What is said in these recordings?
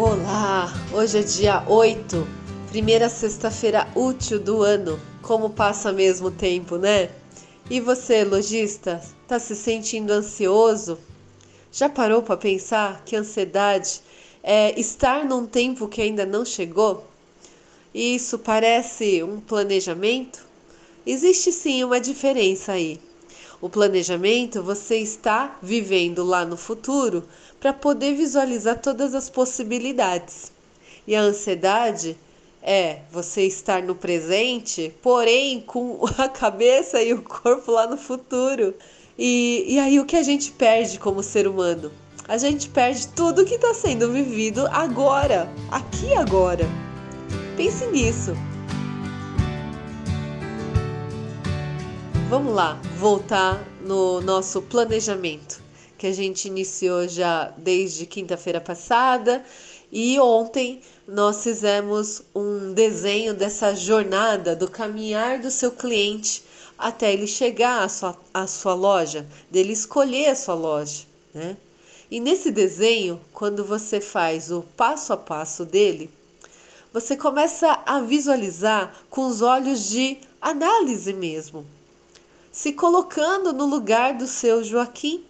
Olá! Hoje é dia 8, primeira sexta-feira útil do ano. Como passa mesmo tempo, né? E você, lojista, tá se sentindo ansioso? Já parou para pensar que ansiedade é estar num tempo que ainda não chegou? Isso parece um planejamento? Existe sim uma diferença aí. O planejamento você está vivendo lá no futuro para poder visualizar todas as possibilidades. E a ansiedade é você estar no presente, porém com a cabeça e o corpo lá no futuro. E, e aí o que a gente perde como ser humano? A gente perde tudo que está sendo vivido agora, aqui agora. Pense nisso. Vamos lá, voltar no nosso planejamento que a gente iniciou já desde quinta-feira passada e ontem nós fizemos um desenho dessa jornada do caminhar do seu cliente até ele chegar à sua, à sua loja, dele escolher a sua loja, né? E nesse desenho, quando você faz o passo a passo dele, você começa a visualizar com os olhos de análise mesmo se colocando no lugar do seu Joaquim.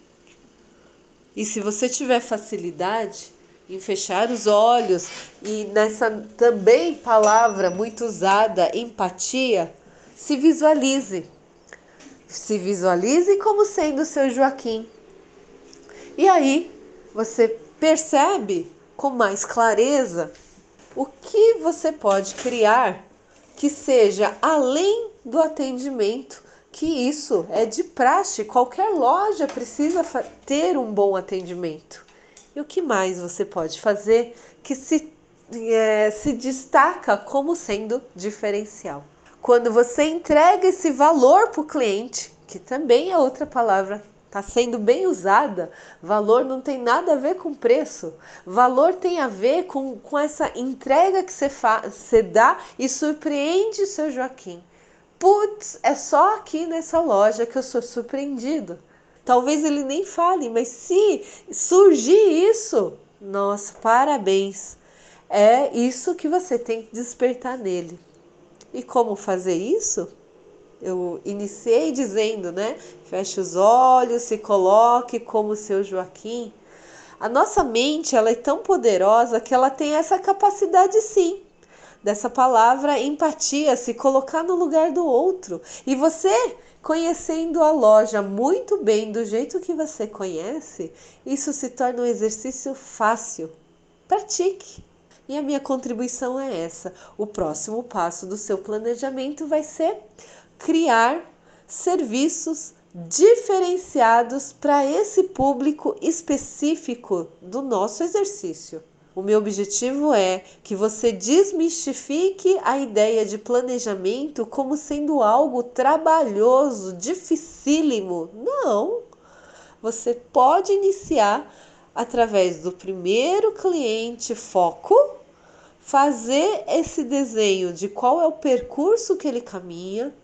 E se você tiver facilidade em fechar os olhos e nessa também palavra muito usada, empatia, se visualize. Se visualize como sendo seu Joaquim. E aí você percebe com mais clareza o que você pode criar que seja além do atendimento que isso é de praxe, qualquer loja precisa ter um bom atendimento. E o que mais você pode fazer que se, é, se destaca como sendo diferencial? Quando você entrega esse valor para o cliente, que também é outra palavra está sendo bem usada. Valor não tem nada a ver com preço. Valor tem a ver com, com essa entrega que você, você dá e surpreende o seu Joaquim. Putz, é só aqui nessa loja que eu sou surpreendido. Talvez ele nem fale, mas se surgir isso, nossa, parabéns. É isso que você tem que despertar nele. E como fazer isso? Eu iniciei dizendo, né? Feche os olhos, se coloque como seu Joaquim. A nossa mente, ela é tão poderosa que ela tem essa capacidade sim dessa palavra empatia, se colocar no lugar do outro. E você, conhecendo a loja muito bem do jeito que você conhece, isso se torna um exercício fácil. Pratique. E a minha contribuição é essa. O próximo passo do seu planejamento vai ser criar serviços diferenciados para esse público específico do nosso exercício. O meu objetivo é que você desmistifique a ideia de planejamento como sendo algo trabalhoso, dificílimo. Não! Você pode iniciar através do primeiro cliente foco, fazer esse desenho de qual é o percurso que ele caminha,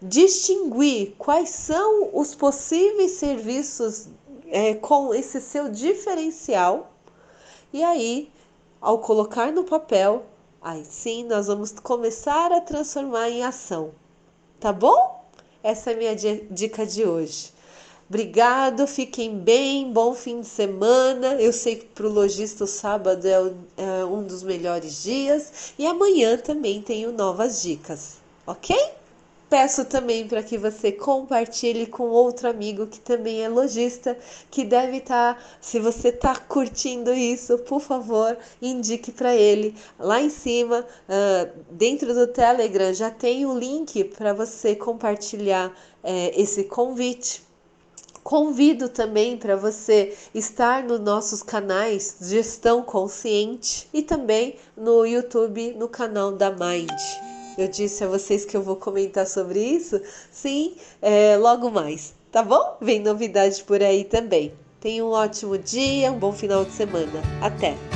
distinguir quais são os possíveis serviços é, com esse seu diferencial. E aí ao colocar no papel, aí sim nós vamos começar a transformar em ação. Tá bom? Essa é a minha dica de hoje. Obrigado, fiquem bem, bom fim de semana. Eu sei que para o lojista o sábado é, é um dos melhores dias e amanhã também tenho novas dicas, ok? Peço também para que você compartilhe com outro amigo que também é lojista, que deve estar, tá, se você está curtindo isso, por favor, indique para ele. Lá em cima, uh, dentro do Telegram, já tem o link para você compartilhar esse convite. Convido também para você estar nos nossos canais Gestão Consciente e também no YouTube, no canal da Mind. Eu disse a vocês que eu vou comentar sobre isso? Sim, é, logo mais, tá bom? Vem novidade por aí também. Tenha um ótimo dia, um bom final de semana. Até!